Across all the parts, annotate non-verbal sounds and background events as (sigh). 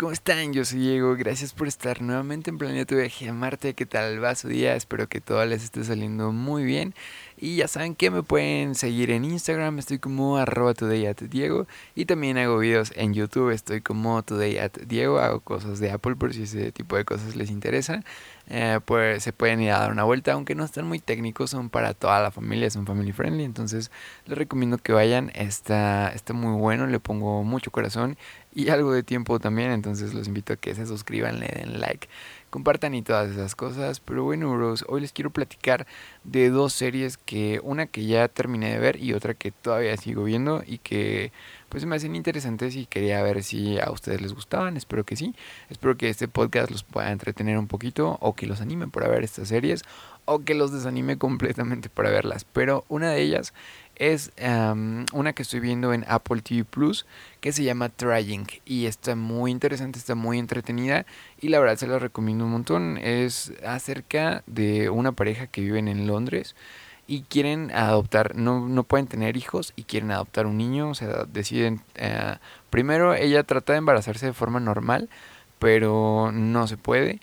¿Cómo están? Yo soy Diego. Gracias por estar nuevamente en Planeta Viaje a Marte. ¿Qué tal va su día? Espero que todo les esté saliendo muy bien. Y ya saben que me pueden seguir en Instagram. Estoy como arroba today at Diego. Y también hago videos en YouTube. Estoy como today at Diego. Hago cosas de Apple por si ese tipo de cosas les interesa. Eh, pues se pueden ir a dar una vuelta. Aunque no están muy técnicos. Son para toda la familia. Son family friendly. Entonces les recomiendo que vayan. Está, está muy bueno. Le pongo mucho corazón y algo de tiempo también. Entonces los invito a que se suscriban, le den like, compartan y todas esas cosas. Pero bueno, bros, hoy les quiero platicar de dos series que una que ya terminé de ver y otra que todavía sigo viendo y que pues me hacen interesantes y quería ver si a ustedes les gustaban. Espero que sí. Espero que este podcast los pueda entretener un poquito o que los anime para ver estas series o que los desanime (laughs) completamente para verlas. Pero una de ellas es una que estoy viendo en Apple TV Plus que se llama Trying y está muy interesante, está muy entretenida y la verdad se la recomiendo un montón. Es acerca de una pareja que viven en Londres y quieren adoptar, no, no pueden tener hijos y quieren adoptar un niño, o sea, deciden, eh, primero ella trata de embarazarse de forma normal, pero no se puede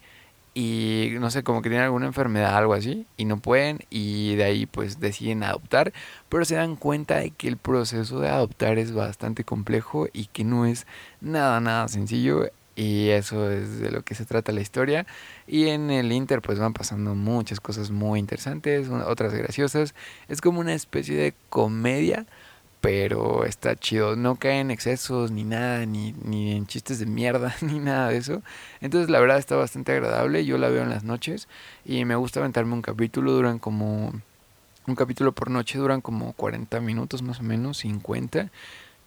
y no sé, como que tienen alguna enfermedad, algo así, y no pueden, y de ahí pues deciden adoptar, pero se dan cuenta de que el proceso de adoptar es bastante complejo y que no es nada, nada sencillo, y eso es de lo que se trata la historia. Y en el Inter pues van pasando muchas cosas muy interesantes, otras graciosas, es como una especie de comedia pero está chido. No cae en excesos ni nada, ni, ni en chistes de mierda, (laughs) ni nada de eso. Entonces la verdad está bastante agradable. Yo la veo en las noches y me gusta aventarme un capítulo. Duran como... Un capítulo por noche duran como 40 minutos más o menos, 50.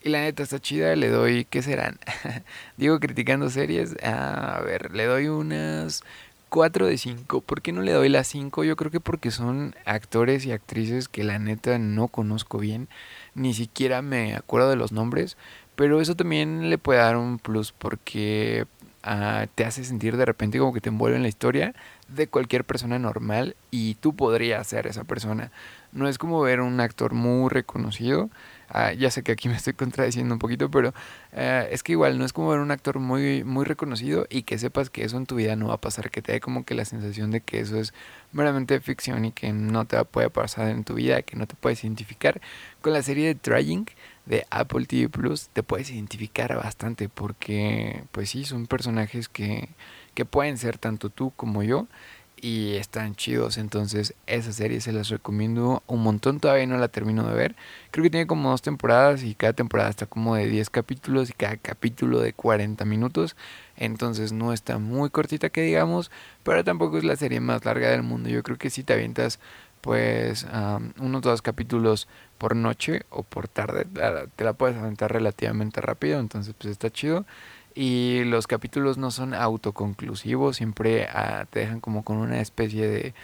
Y la neta está chida, le doy, ¿qué serán? (laughs) Digo criticando series, a ver, le doy unas 4 de 5. ¿Por qué no le doy las 5? Yo creo que porque son actores y actrices que la neta no conozco bien ni siquiera me acuerdo de los nombres, pero eso también le puede dar un plus porque ah, te hace sentir de repente como que te envuelve en la historia de cualquier persona normal y tú podrías ser esa persona. No es como ver un actor muy reconocido. Ah, ya sé que aquí me estoy contradiciendo un poquito, pero ah, es que igual no es como ver un actor muy, muy reconocido y que sepas que eso en tu vida no va a pasar, que te dé como que la sensación de que eso es meramente ficción y que no te puede pasar en tu vida, que no te puedes identificar. Con la serie de Trying de Apple TV Plus te puedes identificar bastante porque pues sí, son personajes que, que pueden ser tanto tú como yo y están chidos. Entonces, esa serie se las recomiendo un montón. Todavía no la termino de ver. Creo que tiene como dos temporadas y cada temporada está como de 10 capítulos y cada capítulo de 40 minutos. Entonces, no está muy cortita que digamos, pero tampoco es la serie más larga del mundo. Yo creo que si te avientas pues unos dos capítulos por noche o por tarde, te la puedes aventar relativamente rápido. Entonces, pues está chido. Y los capítulos no son autoconclusivos, siempre ah, te dejan como con una especie de,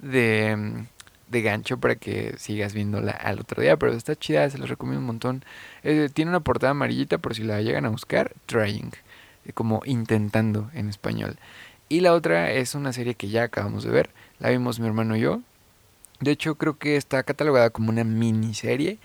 de, mm, de, gancho para que sigas viéndola al otro día. Pero está chida, se los recomiendo un montón. Eh, tiene una portada amarillita por si la llegan a buscar, Trying, eh, como intentando en español. Y la otra es una serie que ya acabamos de ver, la vimos mi hermano y yo. De hecho creo que está catalogada como una miniserie.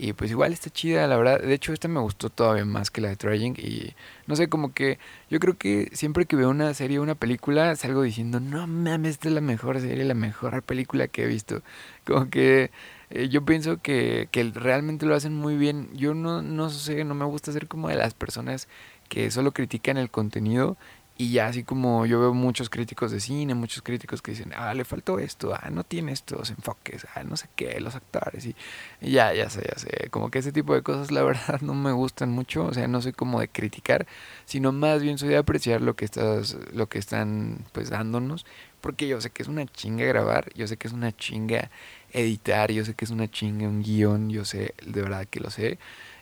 Y pues igual está chida, la verdad. De hecho, esta me gustó todavía más que la de Trying. Y no sé, como que yo creo que siempre que veo una serie o una película, salgo diciendo, no mames, esta es la mejor serie, la mejor película que he visto. Como que eh, yo pienso que, que realmente lo hacen muy bien. Yo no, no sé, no me gusta ser como de las personas que solo critican el contenido y ya así como yo veo muchos críticos de cine, muchos críticos que dicen, ah, le faltó esto, ah, no tiene estos enfoques, ah, no sé qué, los actores, y, ya, ya sé, ya sé, como que ese tipo de cosas la (laughs) verdad no me gustan mucho, o sea, no soy como de criticar, sino más bien soy de apreciar lo que estás, lo que están pues dándonos, porque yo sé que es una chinga grabar, yo sé que es una chinga editar, yo sé que es una chinga un guion, yo sé, de verdad que lo sé,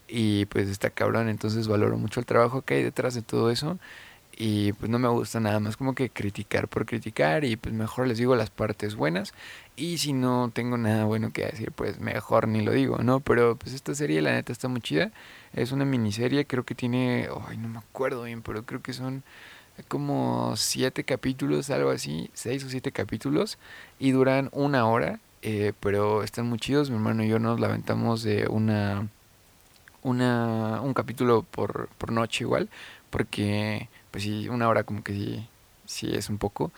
y pues está cabrón, entonces valoro mucho el trabajo que hay detrás de todo eso y pues no me gusta nada más como que criticar por criticar y pues mejor les digo las partes buenas y si no tengo nada bueno que decir pues mejor ni lo digo, ¿no? Pero pues esta serie la neta está muy chida, es una miniserie, creo que tiene, ay no me acuerdo bien, pero creo que son como siete capítulos, algo así, seis o siete capítulos y duran una hora, eh, pero están muy chidos, mi hermano y yo nos la aventamos de una, una un capítulo por, por noche igual porque pues sí, una hora como que sí, sí es un poco.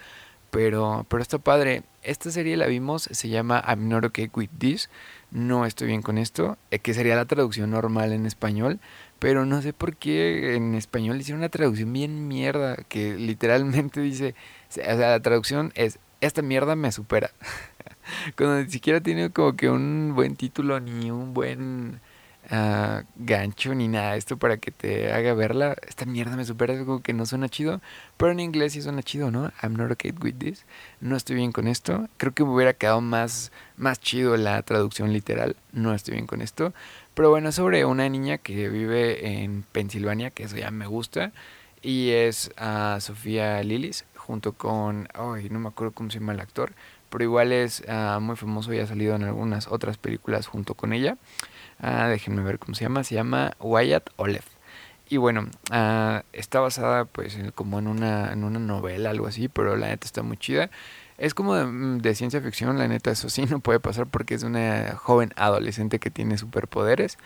Pero, pero está padre. Esta serie la vimos, se llama I'm Not Okay With This. No estoy bien con esto, eh, que sería la traducción normal en español. Pero no sé por qué en español hicieron una traducción bien mierda, que literalmente (laughs) dice, o sea, la traducción es, esta mierda me supera. (laughs) Cuando ni siquiera tiene como que un buen título ni un buen uh, gancho ni nada esto para que te haga verla. Esta mierda me supera, es como que no suena chido. Pero en inglés sí suena chido, ¿no? I'm not okay with this. No estoy bien con esto. Creo que me hubiera quedado más, más chido la traducción literal. No estoy bien con esto. Pero bueno, sobre una niña que vive en Pensilvania, que eso ya me gusta. Y es uh, Sofía Lillis, junto con. Ay, no me acuerdo cómo se llama el actor. Pero igual es uh, muy famoso y ha salido en algunas otras películas junto con ella. Ah, déjenme ver cómo se llama. Se llama Wyatt Olev. Y bueno, ah, está basada pues como en una, en una novela, algo así, pero la neta está muy chida. Es como de, mm, ciencia ficción, la neta eso sí (laughs) no puede pasar porque es una joven adolescente que tiene superpoderes.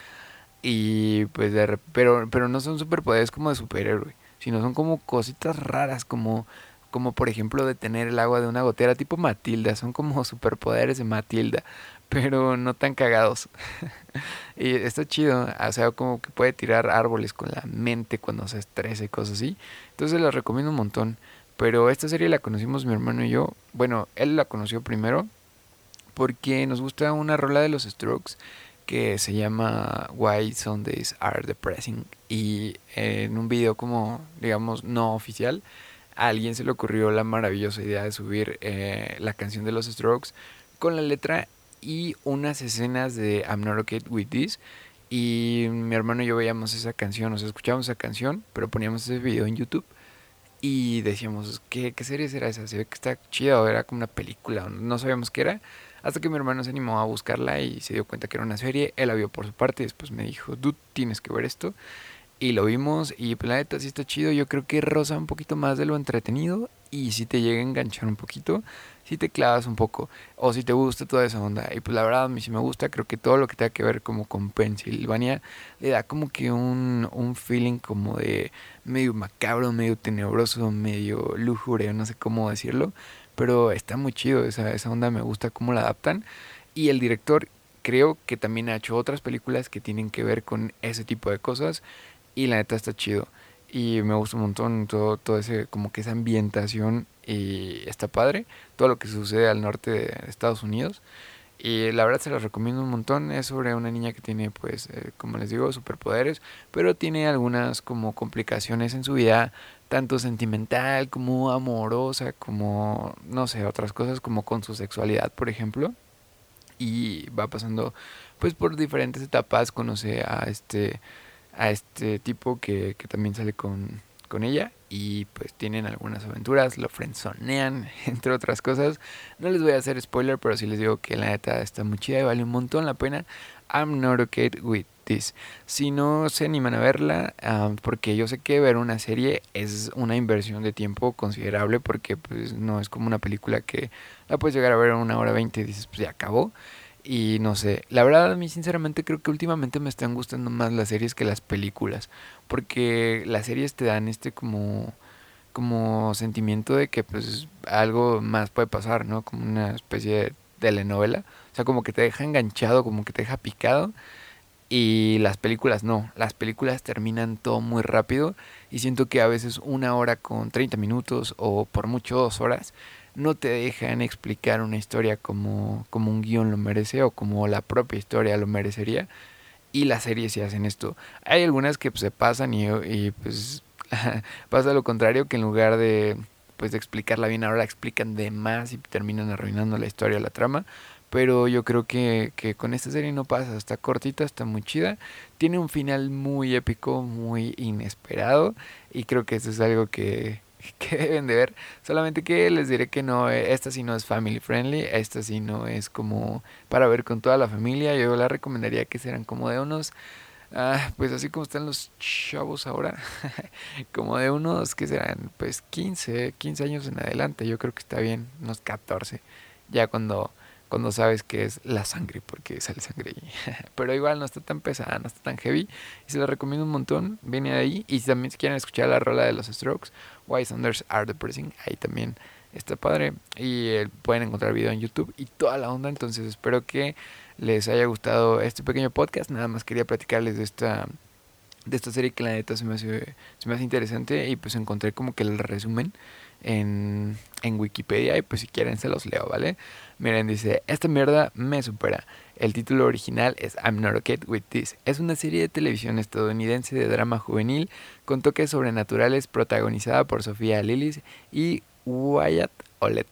Y pues de, pero, pero no son superpoderes como de superhéroe, sino son como cositas raras, como como por ejemplo detener el agua de una gotera tipo Matilda, son como superpoderes de Matilda, (laughs) pero no tan cagados. (laughs) y está chido, o sea, como que puede tirar árboles con la mente cuando se estresa y cosas así. Entonces la recomiendo un montón. Pero esta serie la conocimos mi hermano y yo. Bueno, él la conoció primero porque nos gusta una rola de los Strokes que se llama Why Sundays Are Depressing. Y en un video como, digamos, no oficial, alguien se le ocurrió la maravillosa idea de subir eh, la canción de los Strokes con la letra y unas escenas de I'm Not Okay With This. Y mi hermano y yo veíamos esa canción, o sea, escuchábamos esa canción, pero poníamos ese video en YouTube y decíamos, ¿qué, qué serie será esa? Se ve que está chida era como una película, no sabíamos qué era. Hasta que mi hermano se animó a buscarla y se dio cuenta que era una serie. Él la vio por su parte y después me dijo, dude, tienes que ver esto. Y lo vimos y pues la neta sí está chido. Yo creo que rosa un poquito más de lo entretenido y si te llega a enganchar un poquito, si te clavas un poco o si te gusta toda esa onda. Y pues la verdad a mí sí me gusta, creo que todo lo que tenga que ver como con Pensilvania le da como que un, un feeling como de medio macabro, medio tenebroso, medio lúgubre, no sé cómo decirlo. Pero está muy chido, esa, esa onda me gusta cómo la adaptan. Y el director creo que también ha hecho otras películas que tienen que ver con ese tipo de cosas y la neta está chido. Y me gusta un montón todo, todo ese, como que esa ambientación y está padre. Todo lo que sucede al norte de Estados Unidos. Y la verdad se los recomiendo un montón. Es sobre una niña que tiene, pues, eh, como les digo, superpoderes, pero tiene algunas como complicaciones en su vida, tanto sentimental como amorosa, como, no sé, otras cosas como con su sexualidad, por ejemplo. Y va pasando, pues, por diferentes etapas. Conoce a este a este tipo que, que también sale con, con ella y pues tienen algunas aventuras, lo frenzonean, (laughs) entre otras cosas. No les voy a hacer spoiler, pero sí les digo que la neta está muy chida y vale un montón la pena. I'm not okay with this. Si no se animan a verla, um, porque yo sé que ver una serie es una inversión de tiempo considerable, porque pues no es como una película que la puedes llegar a ver en una hora veinte y dices, pues ya acabó. Y no sé, la verdad a mí sinceramente creo que últimamente me están gustando más las series que las películas, porque las series te dan este como como sentimiento de que pues algo más puede pasar, ¿no? Como una especie de telenovela, o sea, como que te deja enganchado, como que te deja picado y las películas no, las películas terminan todo muy rápido y siento que a veces una hora con 30 minutos o por mucho dos horas no te dejan explicar una historia como, como un guion lo merece o como la propia historia lo merecería. Y las series se hacen esto. Hay algunas que pues, se pasan y, y pues (laughs) pasa lo contrario, que en lugar de pues de explicarla bien ahora la explican de más y terminan arruinando la historia, la trama. Pero yo creo que, que con esta serie no pasa, está cortita, está muy chida. Tiene un final muy épico, muy inesperado. Y creo que eso es algo que, (laughs) que deben de ver. Solamente que les diré que no, eh, esta sí no es family friendly, esta sí no es como para ver con toda la familia. Yo la recomendaría que sean como de unos, ah, pues así como están los chavos ahora, (laughs) como de unos que serán pues 15, 15 años en adelante. Yo creo que está bien, unos 14. Ya cuando cuando sabes que es la sangre, porque sale sangre. (laughs) Pero igual no está tan pesada, no está tan heavy. Y se la recomiendo un montón. Viene de ahí. Y también si quieren escuchar la rola de los Strokes, Why Thunders Are Depressing, ahí también está padre. Y eh, pueden encontrar video en YouTube y toda la onda. Entonces espero que les haya gustado este pequeño podcast. Nada más quería platicarles de esta de esta serie que la neta se me hace, se interesante y pues encontré como que el resumen en, en Wikipedia y pues si quieren se los leo, ¿vale? Miren, dice, esta mierda me supera. El título original es I'm Not Okay With This. Es una serie de televisión estadounidense de drama juvenil con toques sobrenaturales protagonizada por Sofía Lillis y Wyatt Olef,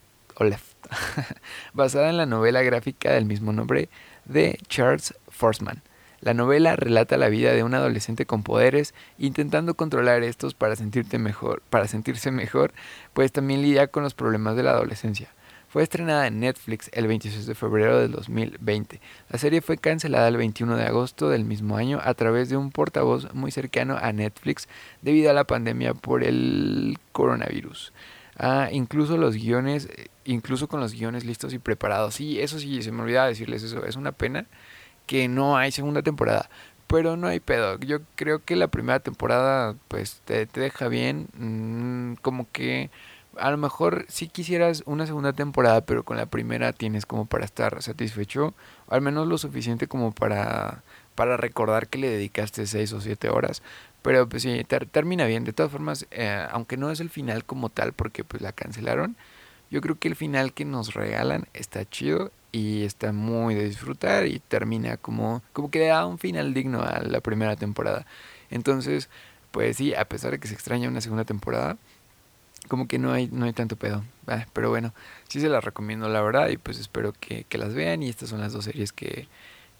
(laughs) basada en la novela gráfica del mismo nombre de Charles Forsman. La novela relata la vida de un adolescente con poderes, intentando controlar estos para, sentirte mejor, para sentirse mejor, pues también lidia con los problemas de la adolescencia. Fue estrenada en Netflix el 26 de febrero del 2020. La serie fue cancelada el 21 de agosto del mismo año a través de un portavoz muy cercano a Netflix debido a la pandemia por el coronavirus. Ah, incluso los guiones, incluso con los guiones listos y preparados. Sí, eso sí, se me olvidaba decirles eso. Es una pena que no hay segunda temporada. Pero no hay pedo. Yo creo que la primera temporada pues te, deja bien. Mm, como que a lo mejor sí quisieras una segunda temporada, pero con la primera tienes como para estar satisfecho. al menos lo suficiente como para, para recordar que le dedicaste seis o siete horas. Pero pues sí, termina bien. De todas formas, eh, aunque no es el final como tal porque pues la cancelaron, yo creo que el final que nos regalan está chido y está muy de disfrutar y termina como, como que da un final digno a la primera temporada. Entonces, pues sí, a pesar de que se extraña una segunda temporada, como que no hay, no hay tanto pedo. Ah, pero bueno, sí se las recomiendo la verdad y pues espero que, que las vean y estas son las dos series que,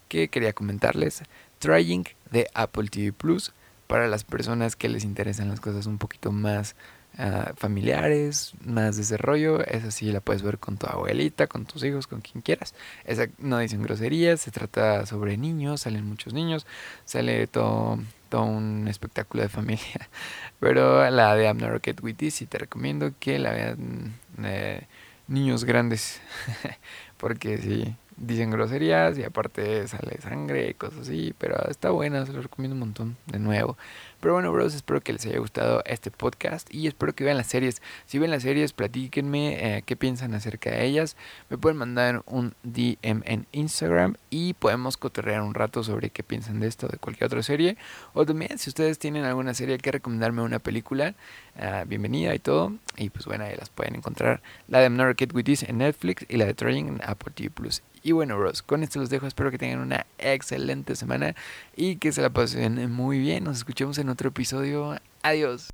que quería comentarles. Trying de Apple TV Plus para las personas que les interesan las cosas un poquito más Ah, familiares, más desarrollo, esa sí la puedes ver con tu abuelita, con tus hijos, con quien quieras. Esa no dicen groserías, se trata sobre niños, salen muchos niños, sale todo, todo un espectáculo de familia. (laughs) Pero la de I'm Not Rocket With sí te recomiendo que la vean eh, niños grandes, (laughs) porque sí, dicen groserías y aparte sale sangre y cosas así, pero está buena, se lo recomiendo un montón de nuevo. Pero bueno, bros, espero que les haya gustado este podcast y espero que vean las series. Si ven las series, platíquenme eh, qué piensan acerca de ellas. Me pueden mandar un DM en Instagram y podemos cotorrear un rato sobre qué piensan de esto, de cualquier otra serie. O también, si ustedes tienen alguna serie que recomendarme una película, uh, bienvenida y todo. Y pues bueno, ahí las pueden encontrar. La de Not Kid With This en Netflix y la de Trying en Apple TV Plus. Y bueno, bros, con esto los dejo. Espero que tengan una excelente semana y que se la pasen muy bien. Nos escuchamos en otro episodio. Adiós.